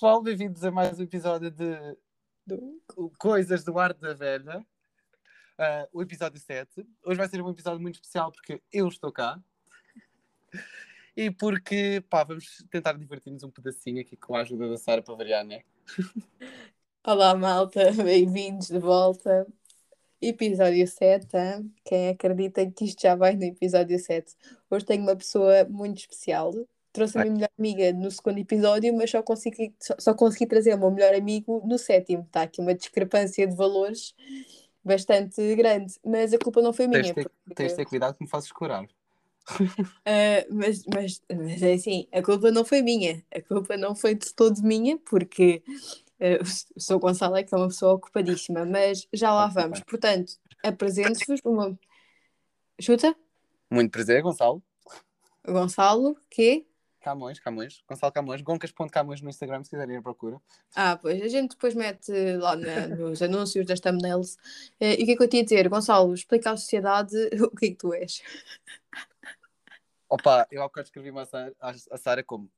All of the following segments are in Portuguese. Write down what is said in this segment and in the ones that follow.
Pessoal. Bem-vindos a mais um episódio de, de Coisas do Arte da Velha. Uh, o episódio 7. Hoje vai ser um episódio muito especial porque eu estou cá. E porque, pá, vamos tentar divertir-nos um pedacinho aqui com a ajuda da Sara para variar, né? Olá, malta. Bem-vindos de volta. Episódio 7. Hein? Quem acredita que isto já vai no episódio 7? Hoje tenho uma pessoa muito especial trouxe a minha melhor amiga no segundo episódio, mas só consegui, só, só consegui trazer o meu melhor amigo no sétimo. Está aqui uma discrepância de valores bastante grande, mas a culpa não foi minha. Tens de ter, porque... tens de ter cuidado que me fazes curar. Uh, mas, mas, mas é assim, a culpa não foi minha, a culpa não foi de todo minha, porque uh, o Sr. Gonçalo é que é uma pessoa ocupadíssima, mas já lá vamos. Portanto, apresento-vos uma. Chuta? Muito prazer, Gonçalo. Gonçalo, que? Camões, Camões, Gonçalo Camões, goncas.camões no Instagram, se quiserem ir à procura. Ah, pois, a gente depois mete lá na, nos anúncios das thumbnails. Eh, e o que é que eu tinha a dizer? Gonçalo, explica à sociedade o que é que tu és. Opa, eu há bocado escrevi uma a Sara como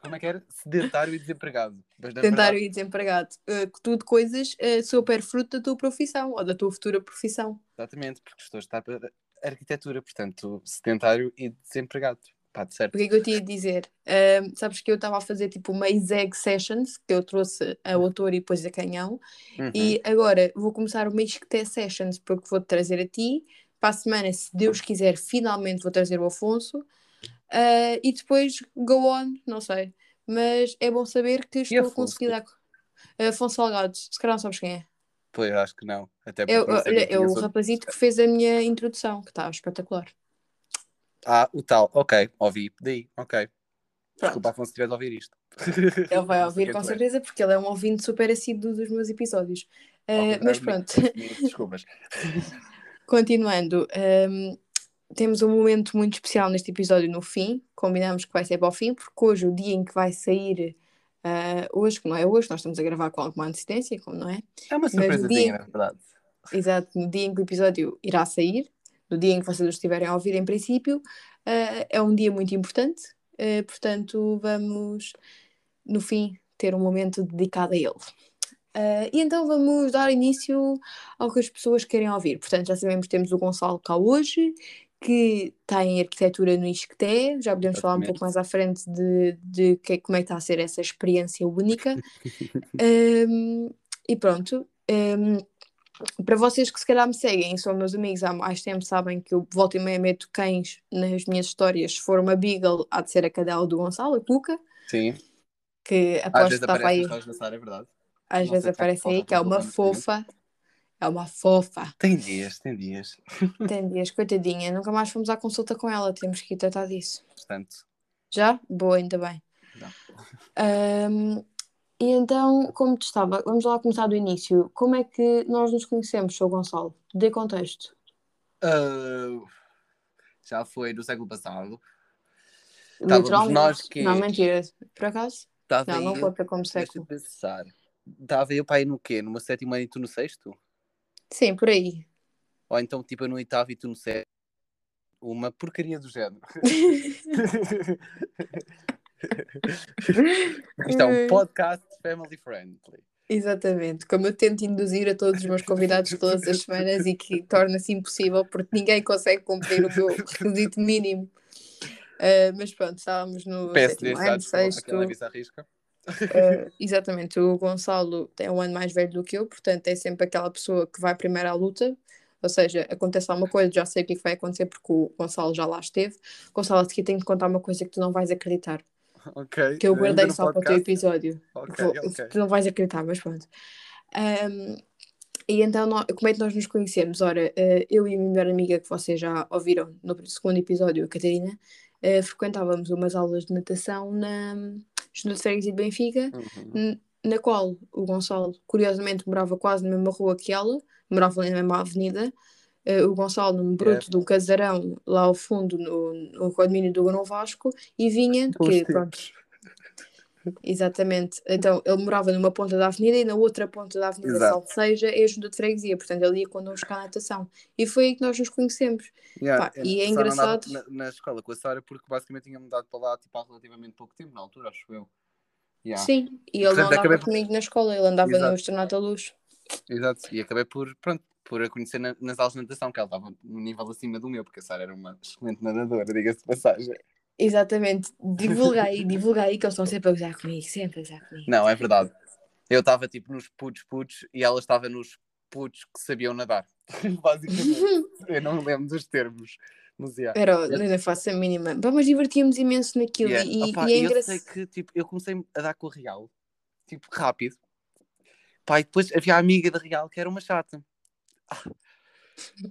como é que era? Sedentário e desempregado. Sedentário e desempregado. Uh, tudo coisas uh, super fruto da tua profissão ou da tua futura profissão. Exatamente, porque estou a estar para arquitetura, portanto, sedentário e desempregado. Pá, de certo. O que é que eu tinha de dizer? Uh, sabes que eu estava a fazer tipo uma exeg sessions, que eu trouxe a autor e depois a canhão, uhum. e agora vou começar uma isqueté sessions, porque vou-te trazer a ti. Para a semana, se Deus quiser, finalmente vou trazer o Afonso. Uh, e depois go on, não sei. Mas é bom saber que estou a conseguir dar. Afonso Salgado, se calhar não sabes quem é. Pois, acho que não. Até é, é, é o rapazito que fez a minha introdução, que está espetacular. Ah, o tal, ok, ouvi, daí, ok. Pronto. Desculpa, Afonso, se estiver a ouvir isto. Ele vai ouvir com certeza, é. porque ele é um ouvinte super assíduo dos meus episódios. Uh, mas pronto. Desculpas. Continuando, um, temos um momento muito especial neste episódio no fim. Combinamos que vai ser para o fim, porque hoje, o dia em que vai sair, uh, hoje, que não é hoje, nós estamos a gravar com alguma antecedência, como não é? É uma surpresa, na verdade. Exato, no dia em que o episódio irá sair, no dia em que vocês estiverem a ouvir, em princípio, uh, é um dia muito importante, uh, portanto, vamos, no fim, ter um momento dedicado a ele. Uh, e então vamos dar início ao que as pessoas querem ouvir. Portanto, já sabemos que temos o Gonçalo cá hoje, que está em arquitetura no Isqueté. Já podemos Exatamente. falar um pouco mais à frente de, de que, como é que está a ser essa experiência única. um, e pronto. Um, para vocês que se calhar me seguem, são meus amigos há mais tempo, sabem que eu volto e meia meto cães nas minhas histórias. Se for uma Beagle, há de ser a cadela do Gonçalo, a Cuca. Sim. Que aposto que está para aí. é verdade. Às Não vezes aparece aí, que é uma fofa. É uma fofa. Tem dias, tem dias. Tem dias, coitadinha. Nunca mais fomos à consulta com ela, temos que ir tratar disso. Portanto. Já? Boa, ainda bem. Um, e então, como te estava, vamos lá começar do início. Como é que nós nos conhecemos, Sr. Gonçalo? Dê contexto. Uh, já foi no século passado. Literalmente. Nós que... Não, mentira. Por acaso? Estava não, não conta como século. pensar. Estava eu para aí no quê? Numa sétima e tu no sexto? Sim, por aí. Ou então, tipo, eu no oitavo e tu no sétimo. Uma porcaria do género. Isto é um podcast family friendly. Exatamente, como eu tento induzir a todos os meus convidados todas as semanas e que torna-se impossível porque ninguém consegue cumprir o meu requisito mínimo. Uh, mas pronto, estávamos no sétimo ano, sexto. Uh, exatamente, o Gonçalo é um ano mais velho do que eu, portanto é sempre aquela pessoa que vai primeiro à luta, ou seja, acontece alguma coisa, já sei o que, é que vai acontecer porque o Gonçalo já lá esteve. Gonçalo, aqui tenho que contar uma coisa que tu não vais acreditar. Ok. Que eu guardei só para o teu episódio. Okay, Vou, okay. Tu não vais acreditar, mas pronto. Um, e então, nós, como é que nós nos conhecemos? Ora, uh, eu e a minha melhor amiga, que vocês já ouviram no segundo episódio, a Catarina, uh, frequentávamos umas aulas de natação na Junta de Freguesia de Benfica, uhum. na qual o Gonçalo, curiosamente, morava quase na mesma rua que ela, morava na mesma avenida, uh, o Gonçalo num bruto yeah. de um casarão lá ao fundo no, no condomínio do Grão Vasco e vinha, que, pronto, Exatamente. Então ele morava numa ponta da avenida e na outra ponta da avenida Salseja é a junta de freguesia. Portanto, ele ia connosco à natação. E foi aí que nós nos conhecemos. Yeah, Pá, e é engraçado. Na, na, escola com a Sara, porque basicamente tinha mudado para lá tipo, há relativamente pouco tempo, na altura, acho eu. Yeah. Sim, e ele Portanto, não andava acabei comigo na escola, ele andava Exato. no Estrenado da Luz. Exato. E acabei por, pronto, por a conhecer na- nas aulas de natação, que ela estava num nível acima do meu, porque a Sara era uma excelente nadadora, diga-se de passagem. Exatamente, divulga aí, divulga aí que eles estão sempre a gozar comigo, sempre a gozar comigo. Não, é verdade. Eu estava tipo nos putos putos e ela estava nos putos que sabiam nadar. Basicamente. Eu não lembro dos termos. Mas, yeah. Era, eu não faço a mínima. Pá, mas divertíamos imenso naquilo Yeah. e, Opa, e é eu engraçado. sei que tipo, eu comecei a dar com a Real, tipo, rápido. Pá, e depois havia a amiga da Real que era uma chata.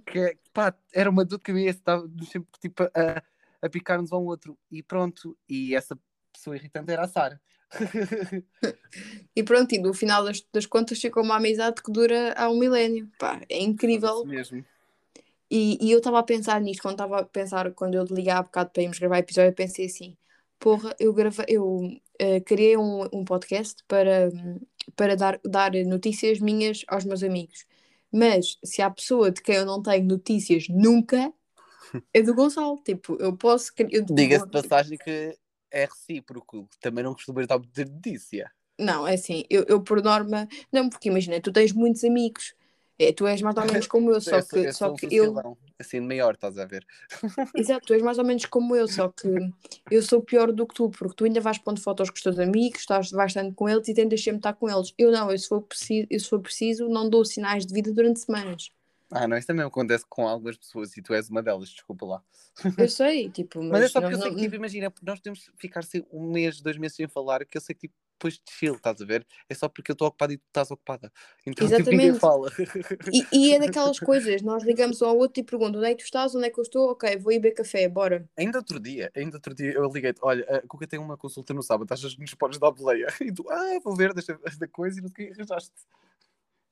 Que, pá, era uma dor de cabeça, estávamos sempre tipo, a, a picar-nos um ao outro. E pronto, e essa pessoa irritante era a Sara. E pronto, e no final das, das contas ficou uma amizade que dura há um milénio. Pá, é incrível. Isso mesmo. E, e eu estava a pensar nisto, quando estava a pensar, quando eu liguei há bocado para irmos gravar episódio, eu pensei assim, porra, eu gravei, eu eh, criei um, um podcast para, para dar, dar notícias minhas aos meus amigos. Mas se há pessoa de quem eu não tenho notícias nunca, é do Gonçalo. Tipo, eu posso. Eu, Diga-se de passagem que é recíproco. Também não costumo estar a ter notícia. Não, é assim, eu, eu por norma. Não, porque imagina, tu tens muitos amigos. É, tu és mais ou menos como eu, só eu que, eu só sou um que eu. assim maior, estás a ver? Exato, tu és mais ou menos como eu, só que eu sou pior do que tu, porque tu ainda vais pondo fotos com os teus amigos, estás, vais estando com eles e tentas sempre estar com eles. Eu não, eu se for preciso, eu, se for preciso não dou sinais de vida durante semanas. Ah, não, isso também acontece com algumas pessoas e tu és uma delas, desculpa lá. Eu sei, tipo, mas, Mas, é só porque eu sei que, tipo, imagina, nós podemos ficar assim, um mês, dois meses sem falar, que eu sei que tipo, depois de chill, estás a ver? É só porque eu estou ocupado e tu estás ocupada. Então tipo, ninguém Exatamente. fala. E, e é daquelas coisas, nós ligamos um ao outro e perguntam onde é que tu estás, onde é que eu estou, ok, vou ir beber café, bora. ainda outro dia, ainda outro dia eu liguei-te, olha, a Cuca tem uma consulta no sábado, achas que nos podes dar boleia? E tu, ah, vou ver desta, desta coisa e não sei o que arranjaste.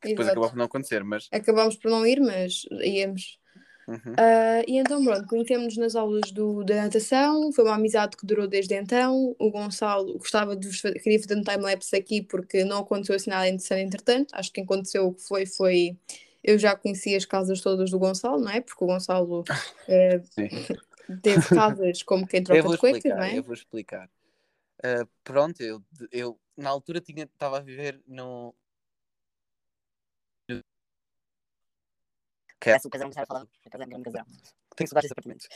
Que depois acabou por não acontecer, mas. Acabámos por não ir, mas íamos. Uhum. Ah, e então, pronto, conhecemos-nos nas aulas do, da natação, foi uma amizade que durou desde então. O Gonçalo gostava de vos fazer, queria fazer um time-lapse aqui porque não aconteceu assim nada interessante entretanto. Acho que aconteceu o que foi, foi. Eu já conheci as casas todas do Gonçalo, não é? Porque o Gonçalo Sim. teve casas como quem troca de cuecas, não é? eu vou explicar. Ah, pronto, eu, eu na altura estava a viver no. Que é casarão que estava a falar. Grande casarão. tem vários apartamentos.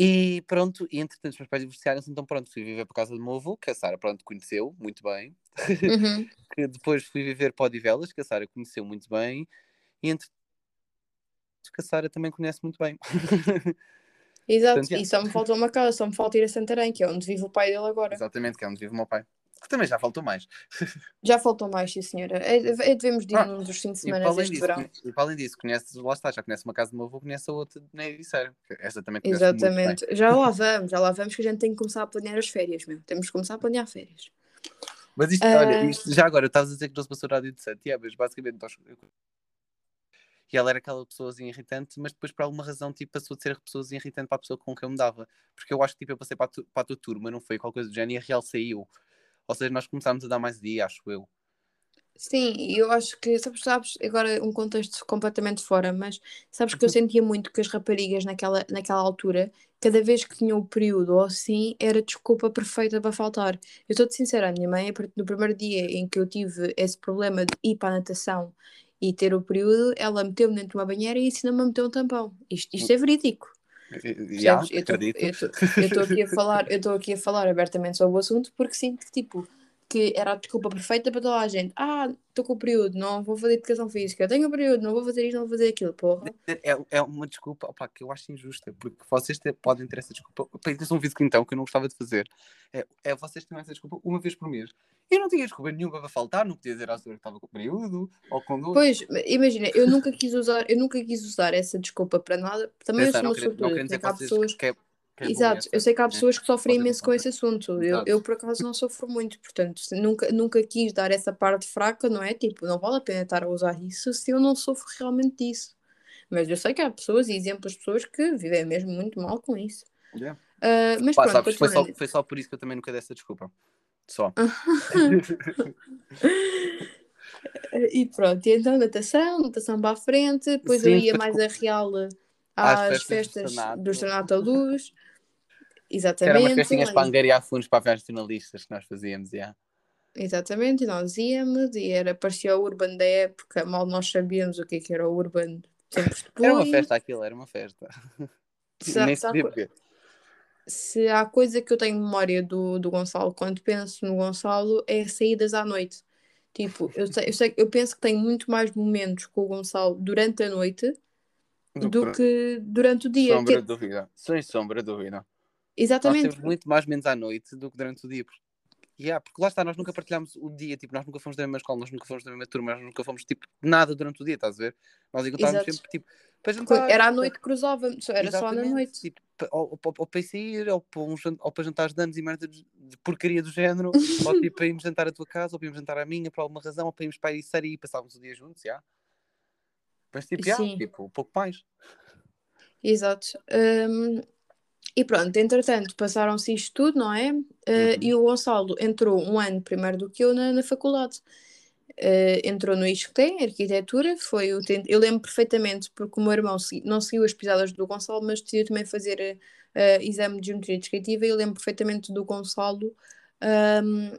E pronto, e entretanto os meus pais divorciaram-se, então pronto, fui viver para casa do meu avô, que a Sara pronto conheceu muito bem. Uhum. que depois fui viver para Odivelas, que a Sara conheceu muito bem. E entre que a Sara também conhece muito bem. Exato, Portanto, e só me falta uma casa, só me falta ir a Santarém, que é onde vive o pai dele agora. Exatamente, que é onde vive o meu pai. Que também já faltou mais. Já faltam mais, sim senhora. É, é, devemos de ir Ah, num dos fins de E semana para, além este disso, verão. e para além disso, conheces, lá está, já conhece uma casa meu avô, conhece a outra na Ericeira. Essa também conhece. Exatamente. Já lá vamos, já lá vamos que a gente tem que começar a planear as férias, meu. Temos que começar a planear férias. Mas isto, Ah. olha, isto, já agora, estavas a dizer que não se passou de sete, yeah, mas basicamente nós... E ela era aquela pessoazinha irritante, mas depois por alguma razão tipo, passou de ser a pessoazinha irritante para a pessoa com quem eu me dava. Porque eu acho que tipo, eu passei para a, tu- para a tua turma, não foi qualquer coisa do género, e a real saiu. Ou seja, nós começámos a dar mais dia, acho eu. Sim, eu acho que, sabes, sabes, agora um contexto completamente fora, mas sabes que eu sentia muito que as raparigas naquela, naquela altura, cada vez que tinham o período ou assim, era desculpa perfeita para faltar. Eu estou-te sincera, a minha mãe, do primeiro dia em que eu tive esse problema de ir para a natação e ter o período, ela meteu-me dentro de uma banheira e ensinou-me a meter um tampão. Isto, isto é verídico. Já, tô- eu estou aqui a falar, eu estou aqui a falar abertamente sobre o assunto porque sinto que tipo que era a desculpa perfeita para toda a gente. Ah, estou com o período, não vou fazer educação física. Tenho o período, não vou fazer isto, não vou fazer aquilo, porra. É, é uma desculpa opá, que eu acho injusta, porque vocês podem ter essa desculpa. Para educação física, então, que eu não gostava de fazer, é, é vocês terem essa desculpa uma vez por mês. Eu não tinha desculpa nenhuma para faltar, não podia dizer à senhora que estava com o período ou com dor. Pois, imagina, eu nunca quis usar, eu nunca quis usar essa desculpa para nada. Também eu Atenção, sou uma querendo, não dizer que há vocês pessoas que é, é Exato, eu sei que há né? pessoas que sofrem Podem imenso com esse assunto. Eu, eu, por acaso, não sofro muito, portanto, nunca, nunca quis dar essa parte fraca, não é? Tipo, não vale a pena estar a usar isso se eu não sofro realmente disso. Mas eu sei que há pessoas e exemplos de pessoas que vivem mesmo muito mal com isso. Yeah. Ah, mas Pá, pronto, sabes, foi, só, foi só por isso que eu também nunca dei essa desculpa. Só. E pronto, e então natação, natação para a frente, depois eu Sim, ia depois mais a real Às às festas do festas do Estrenato à Luz. Que eram umas Exatamente. festinhas para angariar fundos para as finalistas que nós fazíamos, yeah. Exatamente, e nós íamos, e era, parecia o Urban da época, mal nós sabíamos o que, é que era o Urban tempos depois. Era uma festa aquilo, era uma festa. Se há- Nem se há se há coisa que eu tenho memória do, do Gonçalo quando penso no Gonçalo é saídas à noite. Tipo, eu, sei, eu, sei- eu penso que tenho muito mais momentos com o Gonçalo durante a noite Do do que- durante o dia. Sombra Que- de dúvida. Sem sombra de dúvida. Nós exatamente. temos muito mais menos à noite do que durante o dia. Porque, yeah, porque lá está, nós nunca partilhámos o dia, tipo, nós nunca fomos da mesma escola, nós nunca fomos da mesma turma, nós nunca fomos tipo nada durante o dia, estás a ver? Nós encontrávamos Exato. sempre tipo para jantar. Era à noite que cruzávamos, só- era só na Exatamente, noite. Tipo, ou, ou, ou para ir sair, ou para, um ou para jantares de anos e merda de, porcaria do género, ou tipo para irmos jantar à tua casa, ou para irmos jantar à minha, por alguma razão, ou para irmos para ir sair e passávamos o dia juntos, já. Mas tipo, Sim. tipo, um pouco mais. Exato. Hum, e pronto, entretanto, passaram-se isto tudo, não é? Uh, Uhum. E o Gonçalo entrou um ano primeiro do que eu na, na faculdade. Uh, entrou no ISCTE, arquitetura, foi o tent- eu lembro perfeitamente porque o meu irmão segui- não seguiu as pisadas do Gonçalo, mas decidiu também fazer uh, exame de geometria descritiva e eu lembro perfeitamente do Gonçalo um,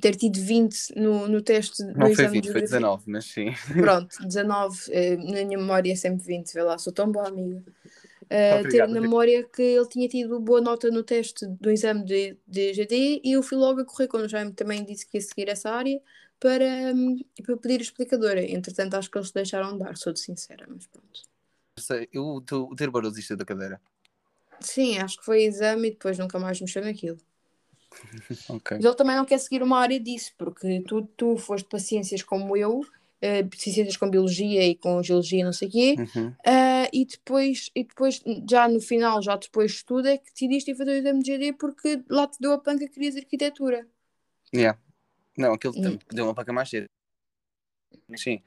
ter tido 20 no, no teste do Não foi exame 20, de foi geografia. 19, mas sim. Pronto, 19, eh, na minha memória é sempre 20, vê lá, sou tão boa amiga. Eh, ter na memória que ele tinha tido boa nota no teste do exame de, de GD e eu fui logo a correr quando já também disse que ia seguir essa área para, hum, para pedir a explicadora. Entretanto, acho que eles deixaram dar, sou de sincera, mas pronto. Sei, Eu, o, o ter barulho desistiu da cadeira. Sim, acho que foi exame e depois nunca mais mexeu naquilo. Ok. Mas ele também não quer seguir uma área disso, porque tu, tu foste para ciências como eu, ciências com biologia e com geologia, não sei o quê, Uhum. Ah, e depois, e depois, já no final, já depois de tudo, é que decidiste ir fazer o exame de GD porque lá te deu a panca que querias arquitetura. Yeah. Não, aquele Hum. tempo deu uma paca mais cedo. Sim,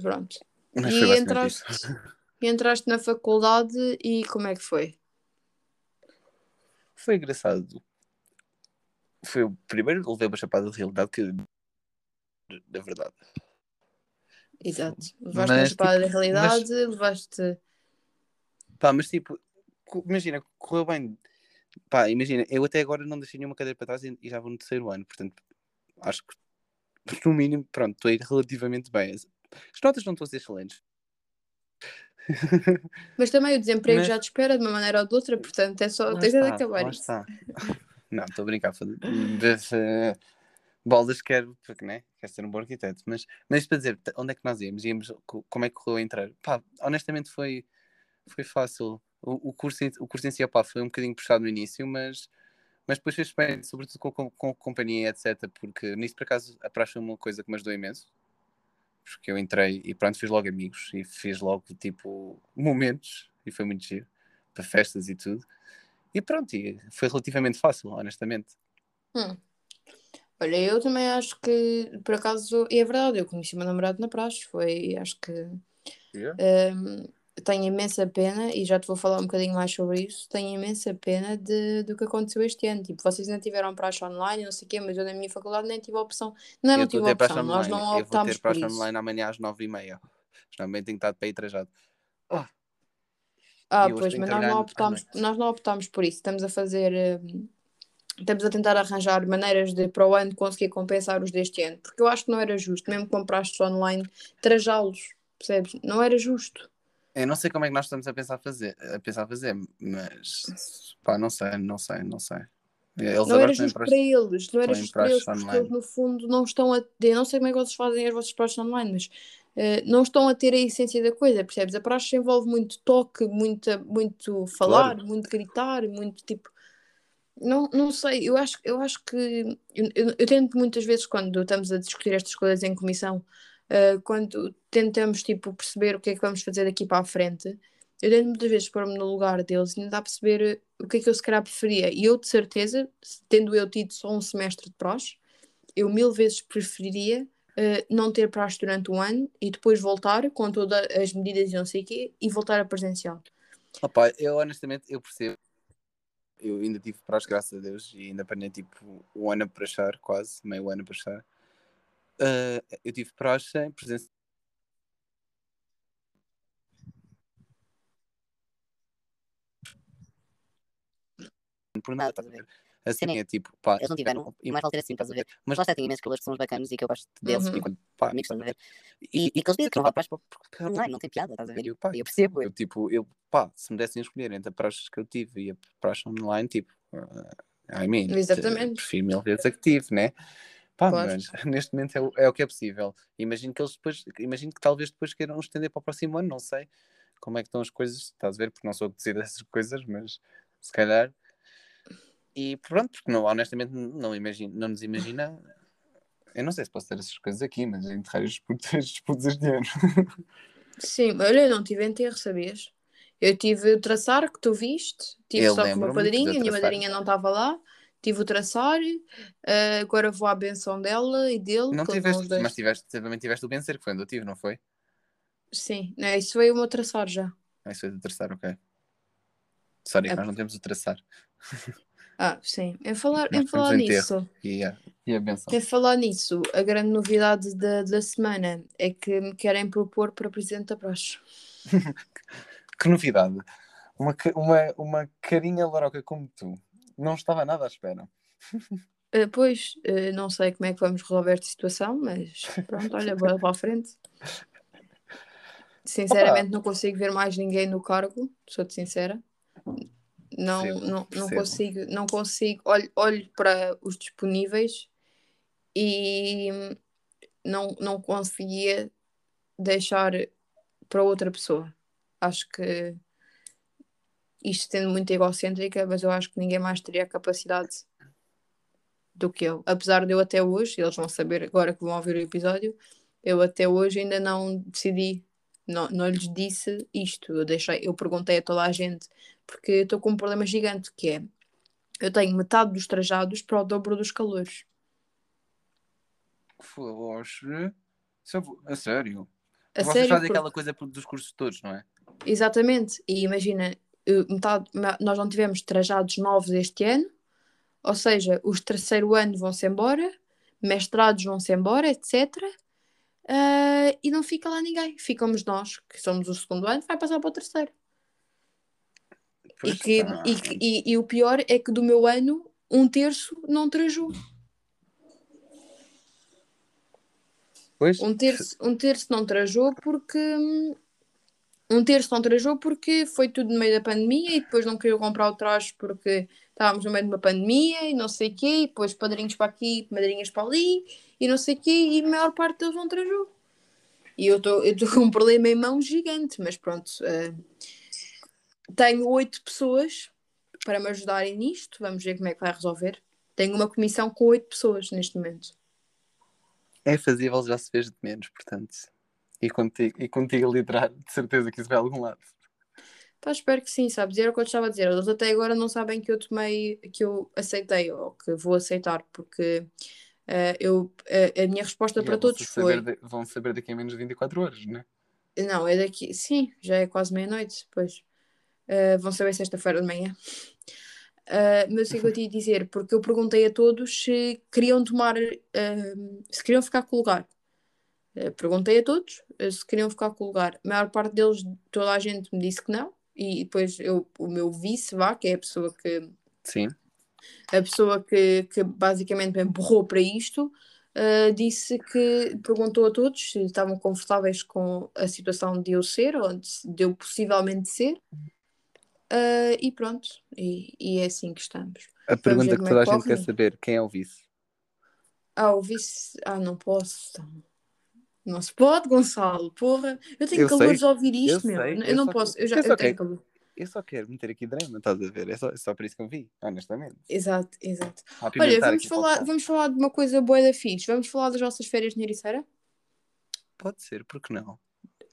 Pronto. mas E entraste, e entraste na faculdade e como é que foi? Foi engraçado. Foi o primeiro que levei uma chapada de realidade que. Da verdade. Exato. Levaste uma Mas, espada da tipo, realidade, levaste. Pá, mas tipo, imagina, correu bem. Pá, imagina, eu até agora não deixei nenhuma cadeira para trás e, e já vou no terceiro ano, portanto, acho que no mínimo, pronto, estou a ir relativamente bem. As as notas não estão a ser excelentes. Mas também o desemprego Mas- já te espera de uma maneira ou de outra, portanto é só Lá tens de está, acabar lá isso. Não, estou a brincar. Bolas quero, porque né? Quero ser um bom arquiteto. Mas, mas para dizer, onde é que nós íamos? íamos co- como é que correu a entrar? Pá, honestamente foi, foi fácil. O, o, curso, o curso em si opá, foi um bocadinho puxado no início, mas, mas depois fez bem, sobretudo com, com, com companhia, etc. Porque nisso, por acaso, a praxe foi uma coisa que me ajudou imenso. Porque eu entrei e pronto, fiz logo amigos e fiz logo, tipo, momentos. E foi muito giro. Para festas e tudo. E pronto, e foi relativamente fácil, honestamente. Hum. Olha, eu também acho que, por acaso, e é verdade, eu conheci o meu namorado na praxe, foi, acho que hum, tenho imensa pena, e já te vou falar um bocadinho mais sobre isso, tenho imensa pena de, do que aconteceu este ano. Tipo, vocês ainda tiveram praxe online, não sei o quê, mas eu na minha faculdade nem tive a opção. Não, é eu não tive a opção, nós online. não Eu vou optámos ter por praxe isso. online amanhã às 9h30. Geralmente tenho estado para ir trajado. Ah, E hoje pois, mas nós não optámos, nós não optámos por isso. Estamos a fazer, hum, estamos a tentar arranjar maneiras de para o ano conseguir compensar os deste ano, porque eu acho que não era justo, mesmo que compraste online, trajá-los, percebes? Não era justo. Eu não sei como é que nós estamos a pensar fazer, a pensar fazer, mas pá, não sei, não sei, não sei. Eles Não era justo para eles, não era justo para eles, porque online. eles no fundo não estão a ter, não sei como é que vocês fazem as vossas praxes online, mas eh, não estão a ter a essência da coisa, percebes? A praxe envolve muito toque, muita, muito falar, muito gritar, muito tipo. Não, não sei, eu acho, eu acho que eu, eu, tento muitas vezes quando estamos a discutir estas coisas em comissão, eh, quando tentamos tipo perceber o que é que vamos fazer daqui para a frente, eu tento muitas vezes pôr-me no lugar deles e tentar perceber eh, o que é que eu se calhar preferia. E eu de certeza, tendo eu tido só um semestre de praxe, eu mil vezes preferiria eh, não ter praxe durante um ano e depois voltar com todas as medidas e não sei o quê e voltar a presencial. Opa, eu honestamente eu percebo. Eu ainda tive praxe, graças a Deus, e ainda apanhei tipo um ano para achar, quase, meio ano para achar. Ah, eu tive praxe em presença. Por nada, ver? Assim Sim. é tipo, pá, Eles não tiveram, e mais vale ter assim, estás a ver? Mas lá está, tem imensos calores que são os bacanos e que eu gosto deles, Uhum. enquanto pá, amigos, estás a ver? E, e que eles dizem que não vá para as porque não, não tem piada, estás a ver? eu, pá, eu percebo, eu tipo, eu, pá, se me dessem a escolher entre a praxe que eu tive e a praxe online, tipo, uh, I mean, Exatamente. prefiro mil vezes a que tive, né? Pá, Claro. mas neste momento é o, é o que é possível. Imagino que eles depois, imagino que talvez depois queiram estender para o próximo ano, não sei como é que estão as coisas, estás a ver? Porque não sou a decidir essas coisas, mas se calhar. E pronto, porque não, honestamente não, imagino, não nos imagina. Eu não sei se posso ter essas coisas aqui, mas enterrar as disputas, as disputas este ano. Sim, olha, eu não tive enterro, sabias? Eu tive o traçar que tu viste, tive Eu só com uma lembro-me padrinha, de a minha madrinha não estava lá, tive o traçar, eh, agora vou à benção dela e dele, Não tiveste, mas tiveste, também tiveste o vencer, que foi onde eu tive, não foi? Sim, né, isso veio o meu traçar já. Ah, isso foi do traçar, ok. Sorry, É. nós não temos o traçar. Ah, sim. Em falar, em falar nisso, E a, e a benção. em falar nisso, a grande novidade da, da semana é que me querem propor para presidente da praxe. Que novidade. Uma, uma, uma carinha laroca como tu. Não estava nada à espera. Eh, pois, eh, não sei como é que vamos resolver esta situação, mas pronto, olha, bora para a frente. Sinceramente, não consigo ver mais ninguém no cargo, sou-te sincera. Não, Percebo, não, não percebo. consigo, não consigo. Olho, olho para os disponíveis e não, não conseguia deixar para outra pessoa. Acho que isto sendo muito egocêntrica, mas eu acho que ninguém mais teria a capacidade do que eu. Apesar de eu até hoje, eles vão saber agora que vão ouvir o episódio, eu até hoje ainda não decidi, não, não lhes disse isto. Eu deixei, eu perguntei a toda a gente, porque estou com um problema gigante que é eu tenho metade dos trajados para o dobro dos calores. Foxe. Isso é A sério. A Vocês sério, fazem porque- aquela coisa dos cursos todos, não é? Exatamente, e imagina, metade, nós não tivemos trajados novos este ano, ou seja, os terceiro ano vão-se embora, mestrados vão-se embora, etc. Ah, e não fica lá ninguém, ficamos nós, que somos o segundo ano, vai passar para o terceiro. E, que, tá. e, que- e- e o pior é que do meu ano, um terço não trajou. Pois, Um terço, um terço não trajou porque. Um terço não trajou porque foi tudo no meio da pandemia e depois não queriam comprar o traje porque estávamos no meio de uma pandemia e não sei o quê, e depois padrinhos para aqui, madrinhas para ali e não sei o quê, e a maior parte deles não trajou. E eu estou com um problema em mãos gigante, mas pronto. eh, tenho oito pessoas para me ajudarem nisto, vamos ver como é que vai resolver. Tenho uma comissão com oito pessoas neste momento. é fazível, já se fez de menos, portanto. E contigo, e contigo a liderar, de certeza que isso vai a algum lado. Pá, espero que sim, sabes? Era o que eu te estava a dizer. Eles até agora não sabem que eu tomei, que eu aceitei ou que vou aceitar, porque eh, eu, a, a minha resposta E para todos foi: de- vão saber daqui a menos de 24 horas, não é? não, é daqui, sim, já é quase meia-noite, pois Eh, vão saber sexta-feira de manhã. Eh, mas o que é eu tinha a dizer? Porque eu perguntei a todos se queriam tomar, eh, se queriam ficar com o lugar. Eh, perguntei a todos eh, se queriam ficar com o lugar. A maior parte deles, toda a gente me disse que não. E depois eu, o meu vice, vá, que é a pessoa que, Sim. A pessoa que, que basicamente me empurrou para isto, uh, disse que perguntou a todos se estavam confortáveis com a situação de eu ser, ou de, de eu possivelmente ser. Uh, e pronto, e, e é assim que estamos. A pergunta que é toda a gente quer saber, quem é o vice? Ah, o vice. Ah, não posso. Não se pode, Gonçalo, porra. Eu tenho Eu calor sei, de ouvir eu isto, meu. sei, Eu, eu não posso. Eu já eu eu tenho calor. Eu só quero meter aqui drama, estás a ver? É só, é só por isso que eu vi, honestamente. Exato, exato. Olha, vamos falar, vamos falar de uma coisa boa da fixe. Vamos falar das nossas férias de Ericeira? Pode ser, porque não?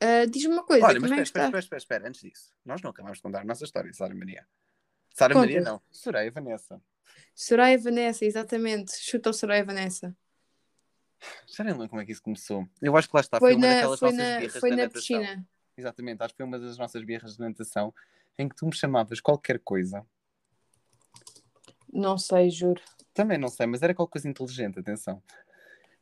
Uh, Diz-me uma coisa, Olha, mas é espera, espera, espera, espera, antes disso. Nós não acabamos de contar a nossa história, Sara Maria. Sara. Maria não, Soraya Vanessa. Soraya Vanessa, exatamente. Chuta o Soraya Vanessa. Já nem lembro como é que isso começou. Eu acho que lá está, Foi foi, uma na, daquelas foi nossas na, birras foi na natação. piscina. Exatamente, acho que foi uma das nossas birras de natação em que tu me chamavas qualquer coisa. Não sei, juro. Também não sei, mas era qualquer coisa inteligente, atenção.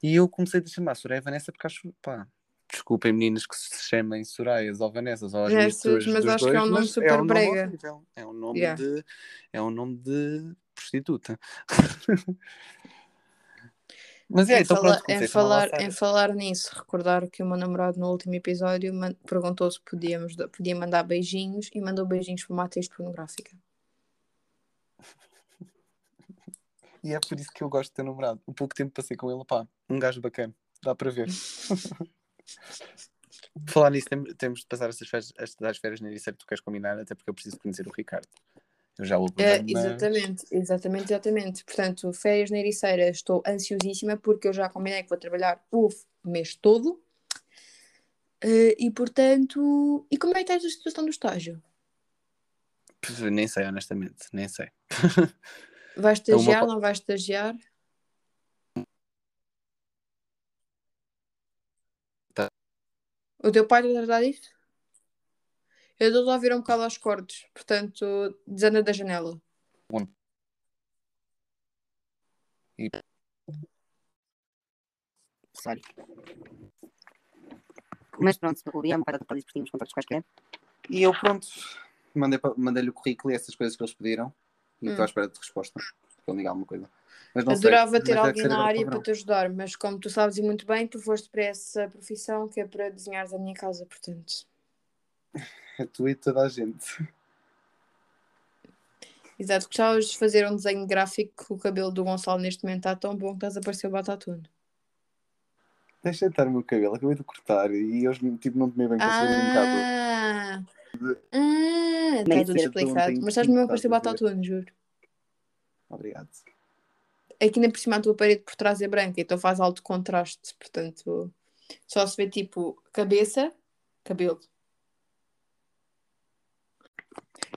E eu comecei a chamar Soraya Vanessa porque acho, pá, desculpem meninas que se chamem Sorayas ou Vanessas ou as misturas mas acho que é um dois, nome super um nome brega. horrível. É um nome Yeah. de... É um nome de... prostituta. Mas é, em, então fala- pronto, em falar, em falar nisso, recordar que o meu namorado no último episódio perguntou se podíamos, podia mandar beijinhos e mandou beijinhos para uma atriz pornográfica. E é por isso que eu gosto de ter namorado. O pouco tempo passei com ele, pá, um gajo bacana. Dá para ver. Falar nisso, tem- temos de passar estas férias, estas férias na Ericeira tu queres combinar, até porque eu preciso conhecer o Ricardo. Eu já o É, abordei, mas... exatamente, exatamente, exatamente. Portanto, férias na Ericeira, estou ansiosíssima porque eu já combinei que vou trabalhar o mês todo. Eh, e portanto, e como é que está a situação do estágio? Nem sei, honestamente, nem sei. Vais É uma estagiar, co- não vais estagiar? Tá. O teu pai está a tratar disso? Eu estou a ouvir um bocado aos cortes, portanto, desanda da janela. Sorry. Mas pronto, o Liam vai tratar disso por tínhamos contratos quaisquer. E eu, pronto, mandei mandei-lhe o currículo e essas coisas que eles pediram. E Hum. estou à espera de resposta. Para ele diga alguma coisa. Mas não Adorava sei, ter alguém na área para para te ajudar, mas como tu sabes e muito bem, tu foste para essa profissão que é para desenhares a minha casa, portanto. É tu e toda a gente. Exato, gostavas de fazer um desenho gráfico que o cabelo do Gonçalo neste momento está tão bom que estás a parecer o Batatune. Deixa de estar o meu cabelo, acabei de cortar e eu tipo, não tomei bem com um bocado. Ah! Ah! Está Nem tudo explicado. Mas estás mesmo a um parecer ver. Batatune, juro. Obrigado. Que ainda por cima a tua parede por trás é branca, então faz alto contraste, portanto só se vê tipo cabeça, cabelo.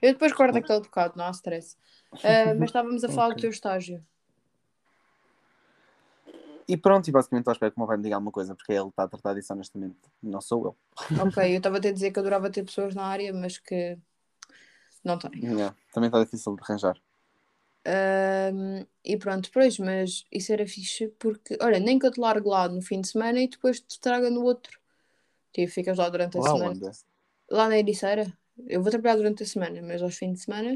Eu depois corto aquele bocado, não há stress. Ah, mas estávamos a falar do Ok. teu estágio. E pronto, e basicamente estou à espera que o meu pai me diga alguma coisa, porque ele está a tratar disso honestamente. Não sou eu. Ok, eu estava a dizer que adorava ter pessoas na área, mas que não tenho. Yeah, Também está difícil de arranjar. Ahm, e pronto, pois, mas isso era fixe porque, olha, nem que eu te largo lá no fim de semana e depois te traga no outro. Tipo, ficas lá durante a Lá semana. onde? Lá na Ericeira. Eu vou trabalhar durante a semana, mas aos fins de semana.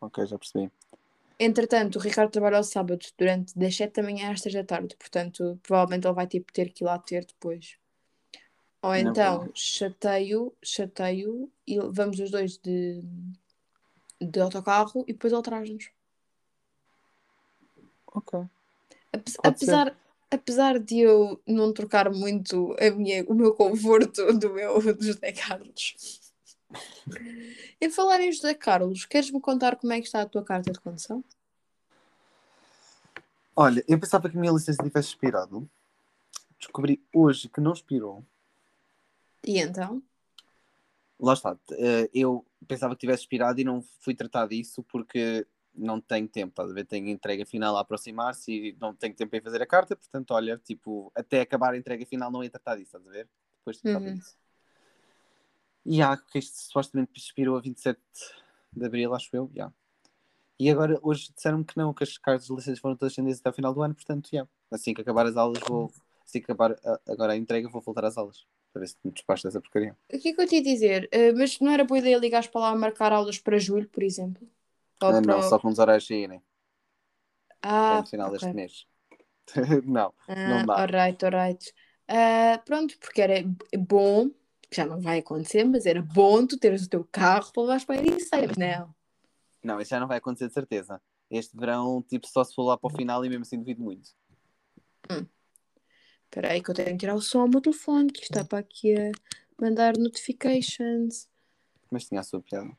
Ok, já percebi. Entretanto, o Ricardo trabalha ao sábado durante das 7 da manhã às 3 da tarde, portanto, provavelmente ele vai tipo, ter que ir lá ter depois. Ou Não então, chateio, chateio e vamos os dois de, de autocarro e depois ele traz-nos. Ok. Ape- Pode ser. apesar, apesar de eu não trocar muito a minha, o meu conforto do meu do José Carlos. Em falar em José Carlos, queres-me contar como é que está a tua carta de condução? Olha, eu pensava que a minha licença tivesse expirado. Descobri hoje que não expirou. E então? Lá está. eh, Eu pensava que tivesse expirado e não fui tratar disso porque não tenho tempo, estás a ver? Tenho entrega final a aproximar-se e não tenho tempo em fazer a carta, portanto, olha, tipo, até acabar a entrega final não ia tratar disso, estás a ver? Depois tratava Uhum. disso. E há, que isto supostamente expirou a 27 de Abril, acho eu, já. E agora, hoje disseram-me que não, que as cartas de licença foram todas estendidas até ao final do ano, portanto, já. Assim que acabar as aulas, vou, assim que acabar a- agora a entrega, vou voltar às aulas, para ver se me despacho dessa porcaria. O que é que eu te ia dizer? Eh, mas não era boa ideia ligares para lá a marcar aulas para julho, por exemplo? Ou Ah, para... Não, só com os horários saírem. Ah, até no final ok. deste mês. não, Ah, não dá. alright, alright. Ah, pronto, porque era bom, que já não vai acontecer, mas era bom tu teres o teu carro para levares para a Ericeira, mas não. Não, isso já não vai acontecer de certeza. Este verão, tipo, só se for lá para o final e mesmo assim duvido muito. Espera aí que eu tenho que tirar o som ao meu telefone, que está para aqui a mandar notifications. Mas tinha a sua piada.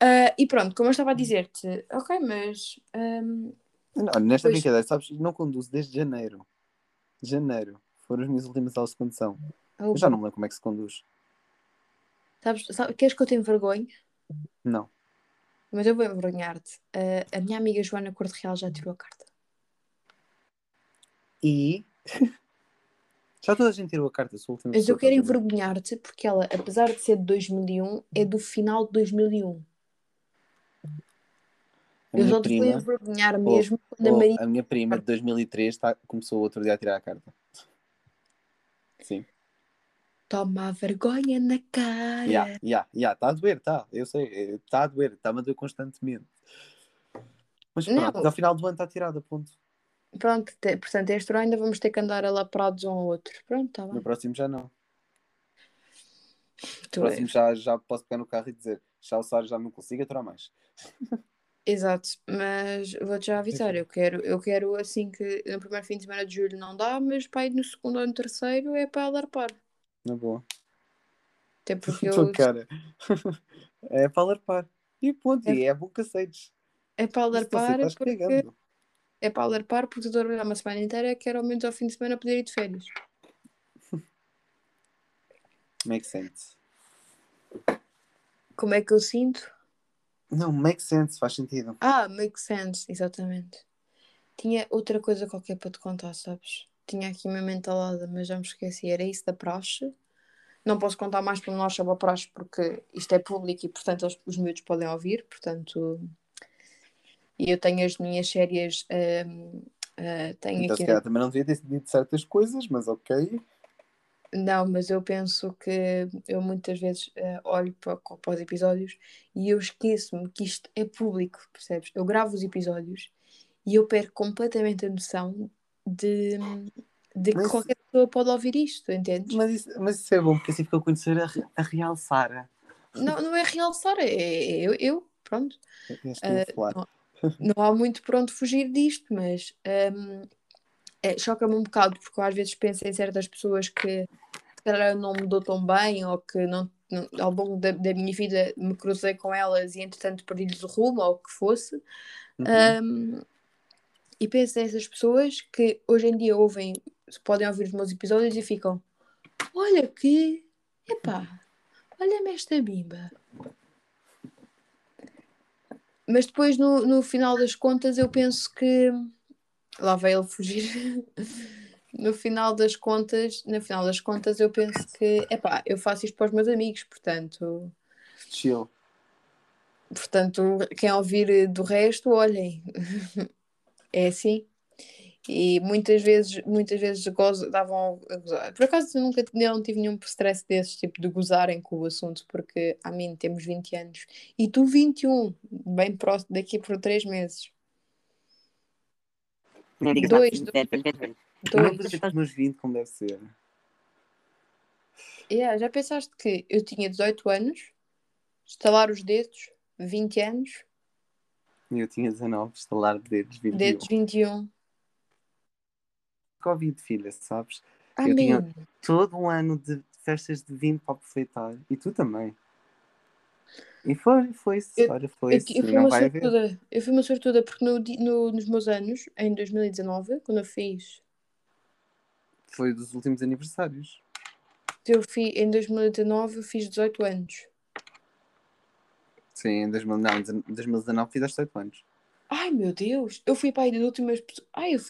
Ah, e pronto, como eu estava a dizer-te, ok, mas ahm, Não, nesta Pois. brincadeira, sabes, não conduzo desde janeiro. Janeiro. Foram as minhas últimas aulas de condução. Oh, Eu já não me lembro como é que se conduz. sabes, sabe- queres que eu tenha vergonha? Não. Mas eu vou envergonhar-te. Ah, a minha amiga Joana Corte Real já tirou a carta. E. já toda a gente tirou a carta, a última Mas eu quero envergonhar-te porque ela, apesar de ser de 2001, é do final de 2001. A Eu só te envergonhar mesmo quando a oh, Maria. a minha prima de 2003 tá, começou outro dia a tirar a carta. Sim. Toma a vergonha na cara. Já, já, já. Está a doer, está. Eu sei. Está a doer. Está-me a doer constantemente. Mas pronto, ao final do ano está tirada, ponto. Pronto, te- portanto, este ano ainda vamos ter que andar alaprados um ao outro. Pronto, está No bem. próximo já não. No Tu próximo és. já, já posso pegar no carro e dizer já o Sara já não consigo aturar mais. Exato, mas vou-te já avisar, eu quero, eu quero assim que no primeiro fim de semana de julho não dá, mas para ir no segundo ou no terceiro é para alarpar. Na boa. Até porque eu cara. é para alarpar. E ponto, É- e é bom que aceites. é para alarpar porque cagando. é para alarpar porque estou a trabalhar uma semana inteira quero ao menos ao fim de semana poder ir de férias. Make sense. Como é que eu sinto? Não, make sense, faz sentido. Ah, make sense, exatamente. Tinha outra coisa qualquer para te contar, sabes? Tinha aqui uma mentalada, mas já me esqueci. Era isso da praxe. Não posso contar mais para nós sobre a praxe porque isto é público e, portanto, os, os miúdos podem ouvir. Portanto, e eu tenho as minhas séries. ah, tenho Então, aqui. se calhar também não devia ter dito certas coisas, mas ok. Não, mas eu penso que eu muitas vezes eh, olho para, para os episódios e eu esqueço-me que isto é público, percebes? Eu gravo os episódios e eu perco completamente a noção de, de que Mas- qualquer pessoa pode ouvir isto, entendes? Mas isso, mas isso é bom, porque assim ficou a conhecer a, a real Sara. Não, não é realçar, é, é eu, eu, pronto. Falar. não, não há muito por onde fugir disto, mas hum, é, choca-me um bocado, porque eu às vezes penso em certas pessoas que se calhar eu não me dou tão bem, ou que não, não- ao longo da, da minha vida me cruzei com elas e entretanto perdi-lhes o rumo, ou o que fosse. Uhum. Hum, e penso nessas pessoas que hoje em dia ouvem, podem ouvir os meus episódios e ficam: Olha que, epá, olha-me esta bimba. Mas depois, no, no final das contas, eu penso que. Lá vai ele fugir. no final das contas, no final das contas, eu penso que, epá, eu faço isto para os meus amigos, portanto. Chill. Portanto, quem ouvir do resto, olhem. É assim. E muitas vezes, muitas vezes gozo, davam a gozar. Por acaso eu nunca não tive nenhum stress desses, tipo, de gozarem com o assunto, porque a mim temos 20 anos e tu 21, bem próximo, daqui por 3 meses. Nem digas Dois, não Dois. vou os meus 20 como deve ser. Yeah, já pensaste que eu tinha 18 anos, estalar os dedos, 20 anos, E eu tinha 19, estalar de dedos 21. dedos 21. Covid, filha, sabes? Amém. tinha- Todo um ano de festas de vinho para aproveitar. E tu também. E foi, foi-se. Eu- Olha, Eu, foi-se. eu fui Não uma sortuda. Eu fui uma sortuda porque no, no- nos meus anos, em 2019, quando eu fiz, Foi dos últimos aniversários. eu fiz em 2019 eu fiz 18 anos. Sim, em 2000 não, em 2019 fizeste 8 anos. Ai meu Deus, eu fui para aí das últimas pessoas. Ai, eu,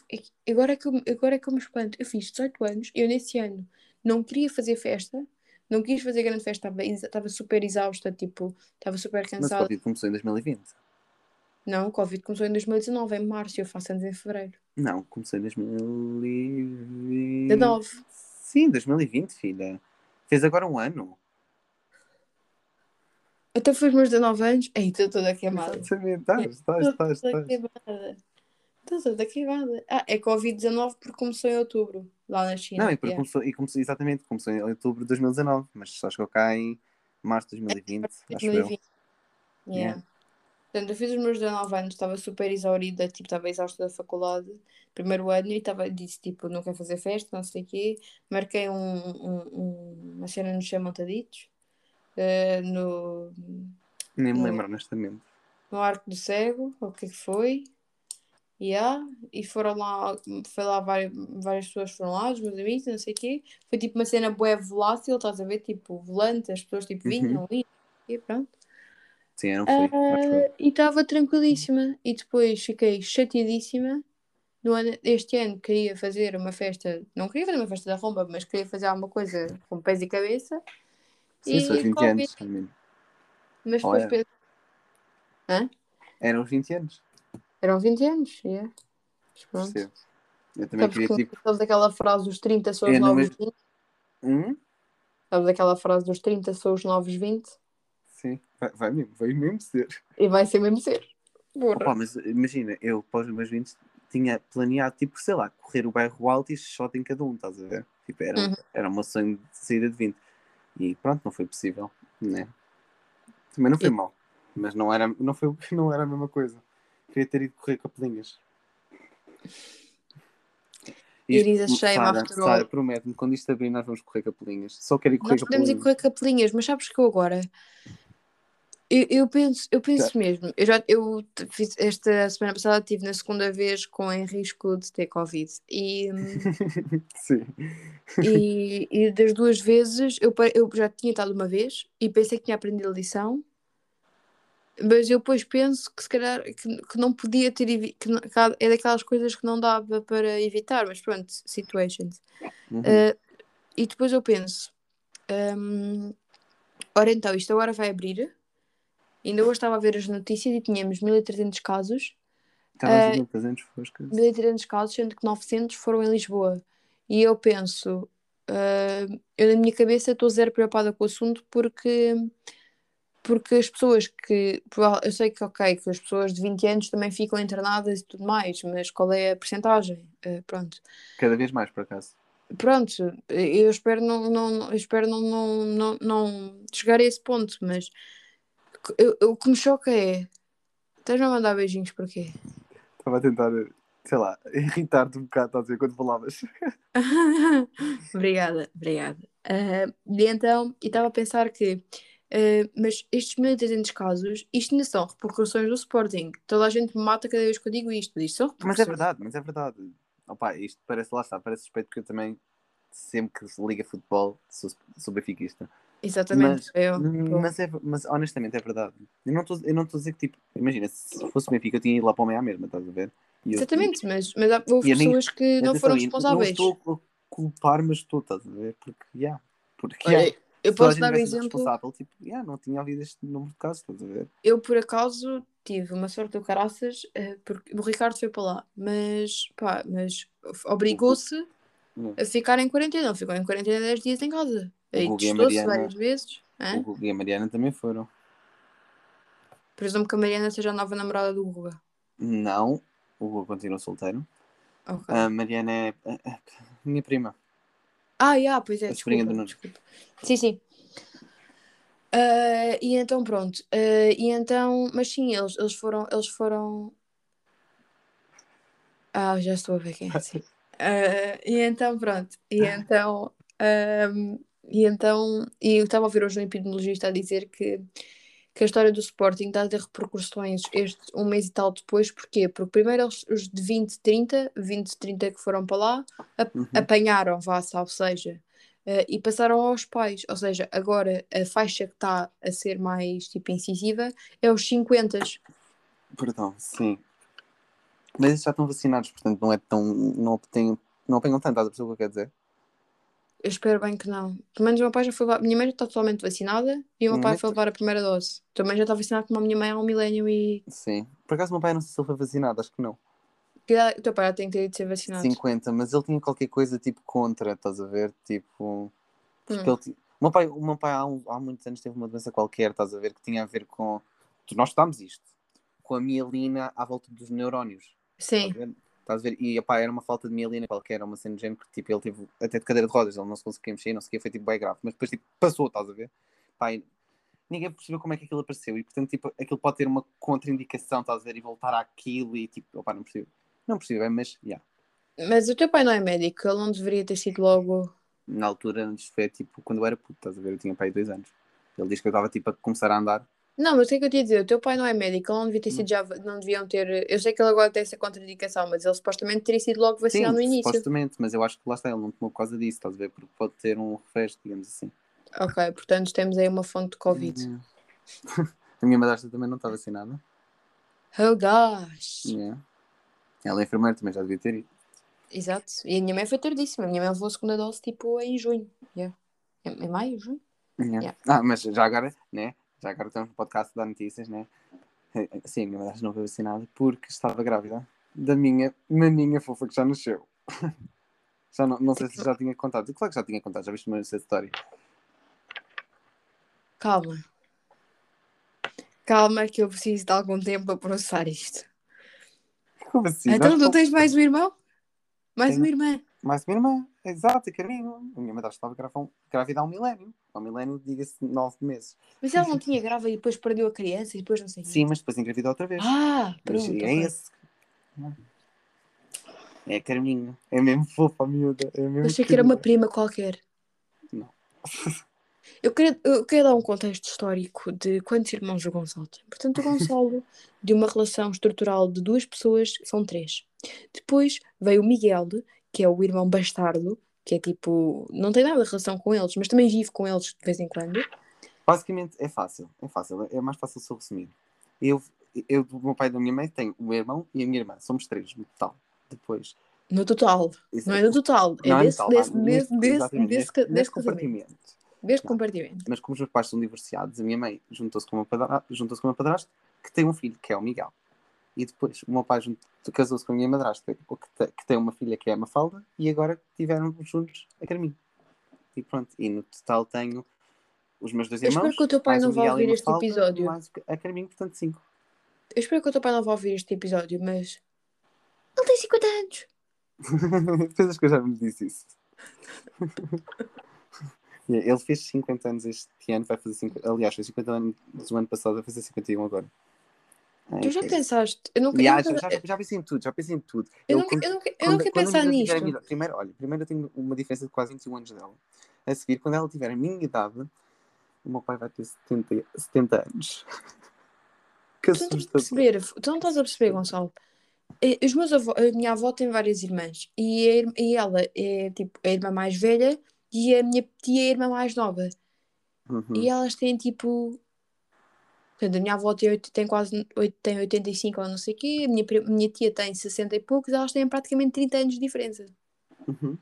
agora, é que eu, agora é que eu me espanto. Eu fiz 18 anos, eu nesse ano não queria fazer festa, não quis fazer grande festa, estava, estava super exausta, tipo, estava super Mas o cansada. Covid começou em 2020. Não, o Covid começou em 2019, em março, e eu faço anos em fevereiro. Não, começou em 2020. 19. Sim, 2020, filha. Fez agora um ano. Até foi os meus 19 anos. Ei, estou toda queimada. Exatamente, estás, estás, Estou estás, toda estás. queimada. Estou toda queimada. Ah, é Covid-19 porque começou em outubro, lá na China. Não, e, porque Yeah. começou, e começou, exatamente, começou em outubro de 2019, mas só chegou cá em março de 2020, acho eu. 2020. Yeah. Yeah. Portanto, eu fiz os meus 19 anos, estava super exaurida, tipo, estava exausta da faculdade, primeiro ano, e estava, disse, tipo, não quero fazer festa, não sei o quê. Marquei um, um- um- uma cena nos Chamontaditos, eh, no, Nem me Não. lembro, honestamente. no Arco do Cego, ou o que é que foi. Yeah. E foram lá, foi lá várias, várias pessoas foram lá, os meus amigos, não sei o quê. Foi tipo uma cena bué volátil, estás a ver? Tipo, volante, as pessoas tipo Uhum. vinham e, e pronto. Sim, não foi, acho eu. Ah, e estava tranquilíssima. E depois fiquei chateadíssima. No ano, este ano queria fazer uma festa, não queria fazer uma festa da romba, mas queria fazer alguma coisa com pés e cabeça. Sim, são os 20 Covid. anos. Mas depois Olha. pensei, Eram os 20 anos, eram 20 anos, yeah. Mas pronto. percebo. Eu também Sabes, queria que, tipo. sabes aquela frase, os 30 são os É, no novos mesmo- 20? Hum? Sabes aquela frase dos 30 são os novos 20? Sim, vai, vai mesmo, vai mesmo ser. E vai ser mesmo ser. Opa, mas imagina, eu para os meus 20 tinha planeado, tipo, sei lá, correr o bairro alto e shot em cada um, estás a ver? Tipo, era, Uhum. era uma sonho de saída de 20. E pronto, não foi possível, né? Também não foi E- mal, mas não era, não foi, não era a mesma coisa. Queria ter ido correr capelinhas. It is a shame, Sara, after all. Sara, promete-me, quando isto abrir, nós vamos correr capelinhas. Só quero ir correr Nós podemos ir capelinhas. correr capelinhas, mas sabes que eu agora. Eu, eu penso, eu penso mesmo. Eu já eu fiz esta semana passada estive na segunda vez com em risco de ter Covid. E, hum, Sim. e, e das duas vezes eu, eu já tinha estado uma vez e pensei que tinha aprendido a lição. Mas eu depois penso que se calhar que, que não podia ter que, não- que é daquelas coisas que não dava para evitar, mas pronto, situations. Uhum. Uh, e depois eu penso, hum, ora então, isto agora vai abrir. Ainda hoje estava a ver as notícias e tínhamos 1300 casos, Estava a eh, dizer 300 foscas. 1300 casos, sendo que 900 foram em Lisboa. E eu penso, uh, eu na minha cabeça estou zero preocupada com o assunto porque, porque as pessoas que, eu sei que ok, que as pessoas de 20 anos também ficam internadas e tudo mais, mas qual é a percentagem? Uh, pronto. Cada vez mais, por acaso. Pronto, eu espero não, não, eu espero não, não, não, não chegar a esse ponto, mas eu- eu- o que me choca é. Estás-me a mandar beijinhos para quê? Estava a tentar, sei lá, irritar-te um bocado, estás a dizer, quando falavas. obrigada, obrigada. Ah, e então, e estava a pensar que, ah, mas estes 1300 casos, isto ainda são repercussões do Sporting. Toda a gente me mata cada vez que eu digo isto. Isto são Mas é verdade, mas é verdade. Opa, isto parece, lá está, parece suspeito que eu também, sempre que se liga futebol, sou, sou benfiquista. Exatamente. eu, eu- Mas, é, mas honestamente é verdade. Eu não estou a dizer que, tipo, imagina, se fosse o Benfica, eu tinha ido lá para o meio à mesma, estás a ver? E eu- Exatamente, mas, mas houve pessoas que não foram responsáveis. Não estou a culpar, mas estou, estás a ver? Porque, yeah, porque, Olha, yeah, eu posso dar sido exemplo. responsável, tipo, yeah, não tinha ouvido este número de casos, estás a ver? Eu, por acaso, tive uma sorte do caraças, eh, porque o Ricardo foi para lá, mas, pá, mas obrigou-se Hum. a ficar em quarentena. Ficou em quarentena 10 dias em casa. Aí Guga e a Mariana- várias vezes. hã? O Guga e a Mariana também foram. Presumo que a Mariana seja a nova namorada do Guga. Não, o Guga continua solteiro. Ok. A Mariana é a- a- minha prima. Ah, yeah, pois é, A desculpa, do Nuno. desculpa. Sim, sim. Ah, e então pronto. Ah, e então, mas sim, eles, eles foram, eles foram. Ah, já estou a ver quem é. Sim. Ah, e então pronto. E então, ahm, e então, e eu estava a ouvir hoje um epidemiologista a dizer que, que a história do Sporting está a ter repercussões este um mês e tal depois. Porquê? Porque primeiro eles, os de 20, 30, 20, 30 que foram para lá, Uhum. apanharam, vá, salvo seja, eh, e passaram aos pais. Ou seja, agora a faixa que está a ser mais tipo incisiva é os 50. Perdão, sim. Mas já estão vacinados, portanto não é tão. Não, tem, não apanham tanto, estás a perceber o que eu quero dizer? Eu espero bem que não. Pelo menos o meu pai já foi. Minha mãe já está totalmente vacinada e o meu pai Mas- foi levar a primeira dose. Também já está vacinado como a minha mãe há um milénio e. Sim. Por acaso, o meu pai não sei se ele foi vacinado, acho que não. Que idade- O teu pai já tem que ter de ser vacinado. 50, mas ele tinha qualquer coisa tipo contra, estás a ver? Tipo. Porque Hum. ele ti- o meu pai, o meu pai há, um- há muitos anos teve uma doença qualquer, estás a ver? Que tinha a ver com. Nós estudámos isto. Com a mielina à volta dos neurónios. Sim. Estás a ver? Estás a ver? E opá, era uma falta de mielina qualquer, uma cena de género que tipo, ele teve até de cadeira de rodas, ele não se conseguia mexer, não sei foi tipo bem grave, mas depois tipo, passou, estás a ver? Pá, e ninguém percebeu como é que aquilo apareceu e portanto tipo, aquilo pode ter uma contraindicação, estás a ver? E voltar àquilo e tipo, opá, não percebo. Não percebo, é, mas yeah. Mas o teu pai não é médico, ele não deveria ter sido logo. na altura isto foi tipo quando eu era puto, estás a ver? Eu tinha pai dois anos. Ele disse que eu estava tipo a começar a andar. Não, mas o que é que eu te ia dizer? O teu pai não é médico, ele não devia ter sido já. Não deviam ter. Eu sei que ele agora tem essa contraindicação, mas ele supostamente teria sido logo vacinado no início. supostamente, mas eu acho que lá está, ele não tomou por causa disso, estás a ver? Porque pode ter um refresco, digamos assim. Ok, portanto temos aí uma fonte de Covid. Yeah. a minha madrasta também não está vacinada. Oh gosh! Yeah. Ela é enfermeira, também já devia ter ido. Exato. E a minha mãe foi tardíssima. A minha mãe levou a segunda dose tipo em junho. Yeah. Em, em maio, junho? Yeah. Yeah. Ah, mas já agora, né? Já agora estamos no podcast dar notícias, né? Sim, a minha madrasta não foi vacinada porque estava grávida da minha maninha fofa que já nasceu. já não, não sei se já tinha contado. Claro que já tinha contado, já viste uma essa história. Calma. Calma, que eu preciso de algum tempo para processar isto. Como assim? então, Nós tu tens mais um irmão? Mais Tenho. uma irmã? Mais uma irmã, exato, carinho. A minha mãe estava grávida, grávida há um milénio. Há um milénio, diga-se, nove meses. Mas ela não tinha grávida e depois perdeu a criança e depois não sei o. Sim, mas depois engravidou outra vez. Ah, Mas pronto. é ok. esse. É Carminho. É mesmo fofa a miúda. É mesmo Eu achei que era uma prima qualquer. Não. Eu queria, eu queria dar um contexto histórico de quantos irmãos o Gonçalo tem. Portanto, o Gonçalo, de uma relação estrutural de duas pessoas, são três. Depois veio o Miguel, que é o irmão bastardo, que é tipo, não tem nada de relação com eles, mas também vive com eles de vez em quando. Basicamente é fácil. É fácil. É mais fácil se resumir. Eu, eu, do meu pai e da minha mãe, tenho o meu irmão e a minha irmã. Somos três no total. Depois. No total. isso- Não é no total, é Não, no desse, total, desse, desse, desse, desse, neste desse casamento. compartimento. Deste Não. compartimento. Mas como os meus pais são divorciados, a minha mãe juntou-se com, uma padra... juntou com uma padrasto que tem um filho, que é o Miguel. E depois o meu pai casou-se com a minha madrasta, que, te- que tem uma filha que é a Mafalda, e agora tiveram juntos a Carminho. E pronto, e no total tenho os meus dois Eu espero irmãos. que o teu pai não vá ouvir este Mafalda, episódio. Mais a Carminho, portanto cinco. Eu espero que o teu pai não vá ouvir este episódio, mas. Ele tem 50 anos. Pensas que eu já me disse isso? Ele fez 50 anos este ano, vai fazer 50, aliás, fez 50 anos do ano passado, vai fazer 51 agora. É, Tu já pensaste? Eu nunca, eu já, nunca, já, já pensei em tudo, já pensei em tudo. eu Eu, nunca, quando- eu nunca, eu quando- nunca quando pensar tiver nisto. minha Primeiro, olha, primeiro eu tenho uma diferença de quase 21 anos dela. A seguir, quando ela tiver a minha idade, o meu pai vai ter 70, 70 anos. Que Tu não estás a perceber, tu não estás a perceber, Gonçalo. Eh, Os meus avós, a minha avó tem várias irmãs e, a e ela é tipo a irmã mais velha e a minha tia é a irmã mais nova. Uhum. E elas têm tipo. Portanto, a minha avó tem, tem quase tem 85 ou não sei o quê, a minha, minha tia tem 60 e poucos, elas têm praticamente 30 anos de diferença. Uhum.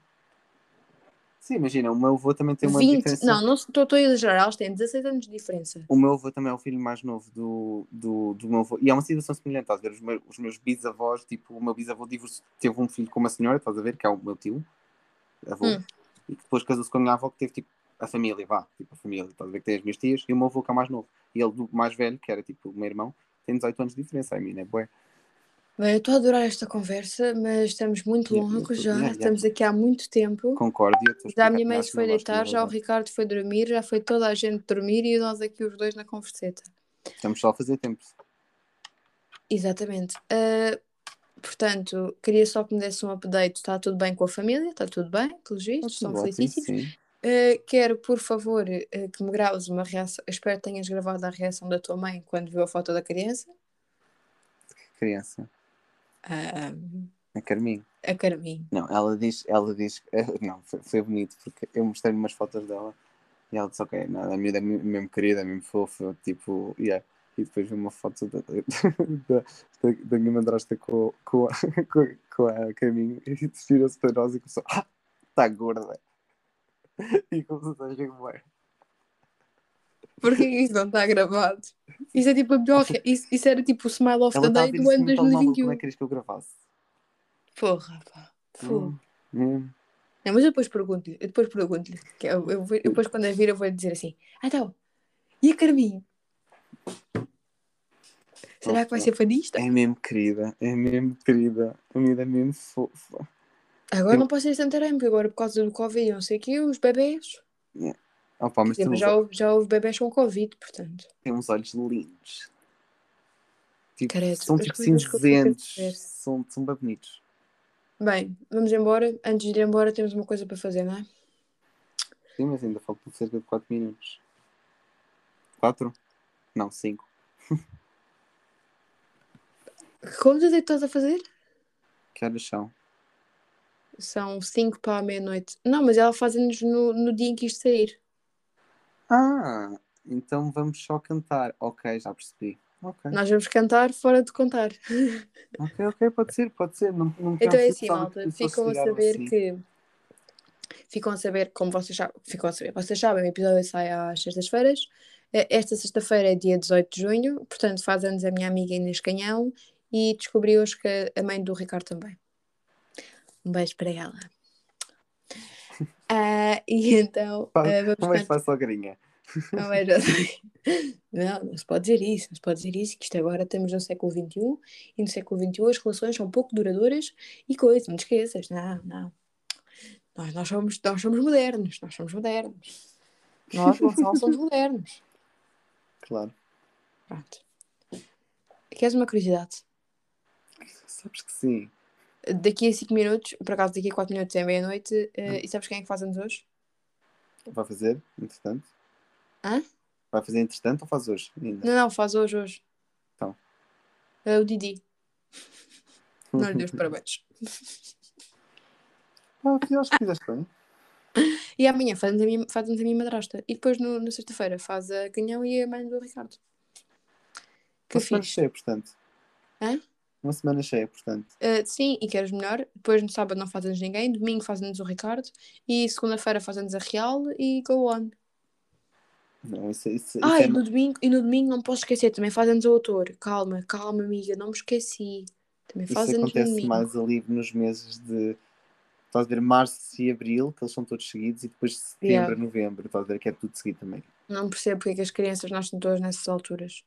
Sim, imagina, o meu avô também tem uma 20, diferença. não, não estou a exagerar, elas têm 16 anos de diferença. O meu avô também é o filho mais novo do, do, do meu avô. E é uma situação semelhante, estás a ver? Os meus, os meus bisavós, tipo, o meu bisavô teve um filho com uma senhora, estás a ver? Que é o meu tio, avô. Hum. E depois casou-se com a minha avó, que teve tipo a família, vá, tipo a família, estás a ver? Que tem as minhas tias. E o meu avô, que é o mais novo. E ele, do mais velho, que era tipo o meu irmão, tem 18 anos de diferença. A mim, é bué. Bem, eu estou a adorar esta conversa, mas estamos muito longos já, yeah, yeah. estamos aqui há muito tempo. Concordo. Já a minha mãe se foi deitar, de já o levar. Ricardo foi dormir, já foi toda a gente dormir e nós aqui os dois na converseta. Estamos só a fazer tempo. Exatamente. Ah, portanto, queria só que me desse um update. Está tudo bem com a família? Está tudo bem, pelos vistos? Ótimo, felicíssimos. Uh, quero, por favor, uh, que me graves uma reação. Espero que tenhas gravado a reação da tua mãe quando viu a foto da criança. Criança. Ah, A Carminho. a Carminho. Não, ela diz, ela diz, não, foi, foi bonito, porque eu mostrei-lhe umas fotos dela e ela disse, ok, não, a miúda é me- mesmo querida, é mesmo fofa, tipo, yeah. E depois vi uma foto da, da, da, da minha madrasta com, com, a, com, com a caminho e virou-se para nós e começou, ah, está gorda. E começou a. Porquê que isso não está gravado? Isso é tipo a melhor. Isso, isso era tipo o Smile of Ela the a Day do ano no telemóvel, como 2021. é que querias que eu gravasse? Porra, pá. Fogo. Hum, hum. Não, mas eu depois pergunto-lhe. Eu depois pergunto-lhe. Eu, eu, eu depois, quando a vir, eu vou dizer assim: Ah, então. E a Carminho? Será que vai ser fadista? É mesmo querida, é mesmo querida, a miúda é mesmo fofa. Agora Eu- não posso ir a Santarém, porque agora por causa do Covid, não sei o quê, os bebés. Opa, mas Quer dizer, tem uns, já, houve, já houve bebés com Covid, portanto. tem uns olhos lindos. Tipo, Credo, são tipo cinzentos, são, são bem bonitos. Bem, vamos embora. Antes de ir embora, temos uma coisa para fazer, não é? Sim, mas ainda faltam cerca de 4 minutos. 4? Não, 5. Como é que estás a fazer? Que horas são? São 5 para a meia-noite. Não, mas ela faz-nos no, no dia em que isto sair. Ah, então vamos só cantar. Ok, já percebi. Ok, Nós vamos cantar fora de contar. ok, ok, pode ser, pode ser. Não, não Então é assim, malta. Ficam a saber assim. que. Ficam a saber, como vocês sabem, ficam a saber, vocês sabem, o episódio sai às sextas-feiras. Eh, Esta sexta-feira é dia 18 de junho, portanto faz anos a minha amiga Inês Canhão e descobri hoje que a mãe do Ricardo também. Um beijo para ela. Ah, e então vamos é que cantar. faz só garinha? Não era. Não, não se pode dizer isso, não se pode dizer isso, que isto agora estamos no século XXI e no século XXI as relações são pouco duradouras e coisa, não te esqueças, não, não. Nós, nós, somos, nós somos modernos, nós somos modernos. Nós, Gonçalo, somos modernos. Claro. Pronto. Queres uma curiosidade? Sabes que sim. Daqui a 5 minutos, por acaso daqui a 4 minutos é meia-noite, eh, e sabes quem é que faz anos hoje? Vai fazer, entretanto? Hã? Vai fazer entretanto ou faz hoje ainda? Não, não, faz hoje, hoje. Então. É o Didi. Não lhe dei os parabéns. Ah, filho, acho que fizeste bem. E amanhã faz-nos a, minha, faz a minha madrasta. E depois no- na sexta-feira faz a Canhão e a mãe do Ricardo. Que semana fixe. cheia, portanto. Hã? Uma semana cheia, portanto. Uh, sim, e queres melhor? Depois no sábado não faz-nos ninguém, domingo faz-nos o Ricardo e segunda-feira faz-nos a Real e go on. Não, isso, isso, isso Ah, é... e no domingo, e no domingo não posso esquecer, também faz-nos o autor. Calma, calma, amiga, não me esqueci. Também Isso faz-nos no acontece domingo. mais ali nos meses de. Estás a ver março e abril, que eles são todos seguidos, e depois de setembro Yeah. novembro, estás a ver que é tudo seguido também. Não percebo porque é que as crianças nascem todas nessas alturas.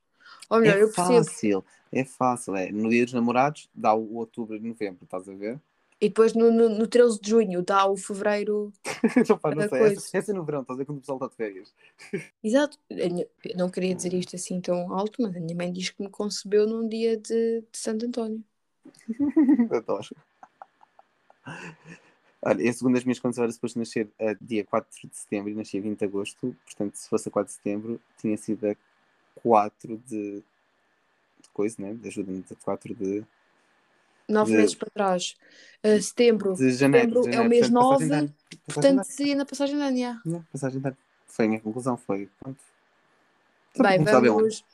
Ou melhor, é eu percebo. fácil, é fácil. É. No dia dos namorados dá o outubro e novembro, estás a ver? E depois no, no, no 13 de junho dá o fevereiro. pá, não sei. coisa. Essa, essa é no verão, estás a ver quando o pessoal está de férias. Exato. Eu não queria dizer isto assim tão alto, mas a minha mãe diz que me concebeu num dia de, de Santo António. Adoro. Olha, eu segundo as minhas contas era suposto nascer a dia 4 de setembro e nasci a 20 de agosto, portanto, se fosse a 4 de setembro, tinha sido a 4 de, de coisa, né? Ajuda-me, a 4 de, Nove De- meses para trás. Uh, setembro. de janeiro. Setembro de é o janeiro. mês Portanto, passagem 9, de ano. Passagem de Portanto, seria na passagem de ano, passagem de ano. Foi a minha conclusão, foi. Pronto. Bem, vamos,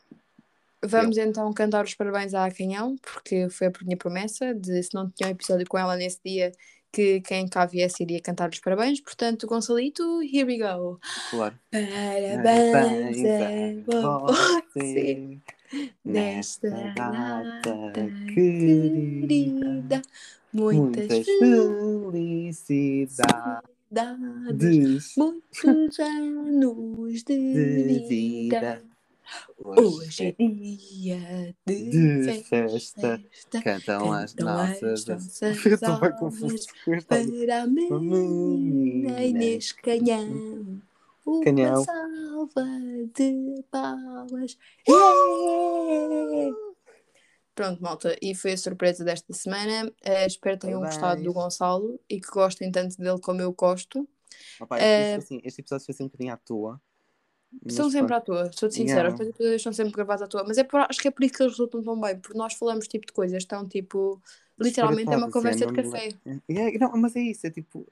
vamos então cantar os parabéns à Canhão, porque foi a minha promessa de se não tinha um episódio com ela nesse dia, que quem cá viesse iria cantar os parabéns. Portanto, Gonçalito, here we go. Claro. Parabéns a você você nesta data querida. Muitas Muitas felicidades. muitos anos de de vida. Hoje é dia de, de festa. festa. Cantam as nossas. Eu estou bem almas confuso Para a menina Inês Canhão, uma Canhão. salva de palmas. Yeah! Pronto, malta, e foi a surpresa desta semana. Eh, espero que tenham gostado do. Gonçalo e que gostem tanto dele como eu gosto. Opa, Eh, isto, assim, este episódio foi assim um bocadinho à toa. São sempre pronto. à toa, sou-te sincera, Yeah. os episódios são sempre gravados à toa, mas é por- acho que é por isso que eles resultam tão bem, porque nós falamos tipo de coisas tão tipo. Literalmente é uma conversa é, de café. É, não, mas é isso, é tipo,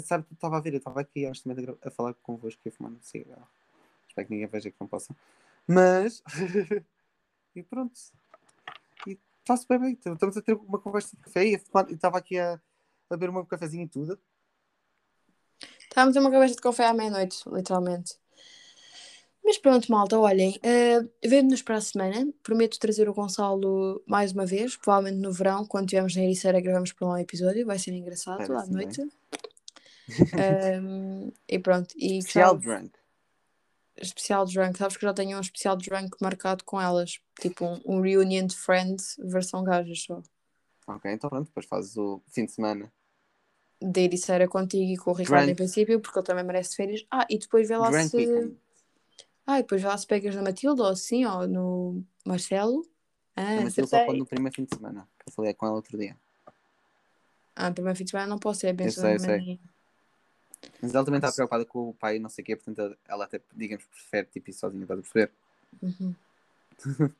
sabe, eu estava a ver, eu estava aqui honestamente a, gra- a falar convosco e a fumar um cigarro. Espero que ninguém veja que não possa. Mas, e pronto. E está-se bem bem, então, estamos a ter uma conversa de café e estava aqui a, a beber um cafezinho e tudo. Estávamos a uma conversa de café à meia-noite, literalmente. Mas pronto, malta, olhem, uh, vemo-nos para a semana. Prometo trazer o Gonçalo mais uma vez, provavelmente no verão, quando estivermos na Ericeira, gravamos para lá um episódio, vai ser engraçado à Parece-me bem. Um, e pronto, e Especial gostava- drunk. especial drunk, sabes que já tenho um especial drunk marcado com elas, tipo um, um reunion de friends versão gajas só. Ok, então pronto, depois fazes o fim de semana. Da Ericeira contigo e com o Ricardo em Drunk. princípio, porque ele também merece férias. Ah, e depois vê lá Drunk se. weekend. Ah, e depois vê lá se pegas na Matilda ou assim, ou no Marcelo. Ah, Mas ele só pode no primeiro fim de semana. Que eu falei com ela outro dia. Ah, primeiro fim de semana não posso, é bem sei, eu sei. Mas ela também está preocupada com o pai e não sei o quê, portanto ela até, digamos, prefere tipo ir sozinha, estás a perceber? Uhum.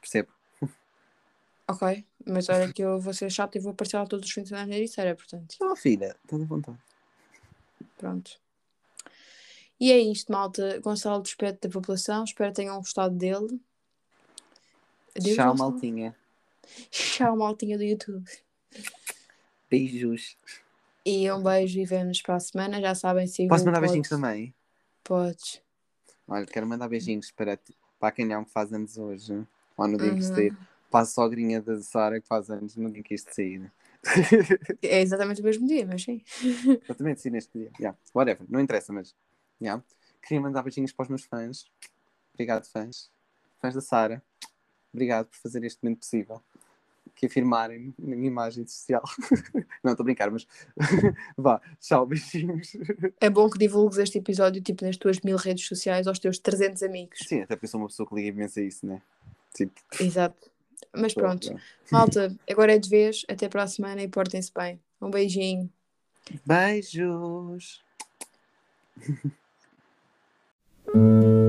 Percebo. Ok, mas olha que eu vou ser chata e vou aparecer lá todos os fins de semana na Ericeira, portanto. Oh, filha, estás à vontade. Pronto. E é isto, malta. Gonçalo despede da população. Espero que tenham gostado dele. Adeus, Tchau, maltinha. Tchau, maltinha do YouTube. Beijos. E um beijo e vemo-nos para a semana. Já sabem, sigam Posso mandar pod- beijinhos também? Podes. Olha, quero mandar beijinhos para, ti- para a canhão que faz anos hoje. Ou no dia Uhum. Para a sogrinha da Sara que faz anos no dia que isto sair. É exatamente o mesmo dia, mas sim. Exatamente, sim, neste dia. Yeah. Whatever, não interessa, mas. Yeah. queria mandar beijinhos para os meus fãs. Obrigado, fãs. Fãs da Sara. Obrigado por fazer este momento possível. Que afirmarem na minha imagem social. Não, estou a brincar, mas vá, tchau, beijinhos. É bom que divulgues este episódio tipo nas tuas mil redes sociais aos teus 300 amigos. Sim, até porque eu sou uma pessoa que liga imenso a isso, né? Tipo, Exato. Mas pronto, malta, agora é de vez. Até para a semana e portem-se bem. Um beijinho. Beijos.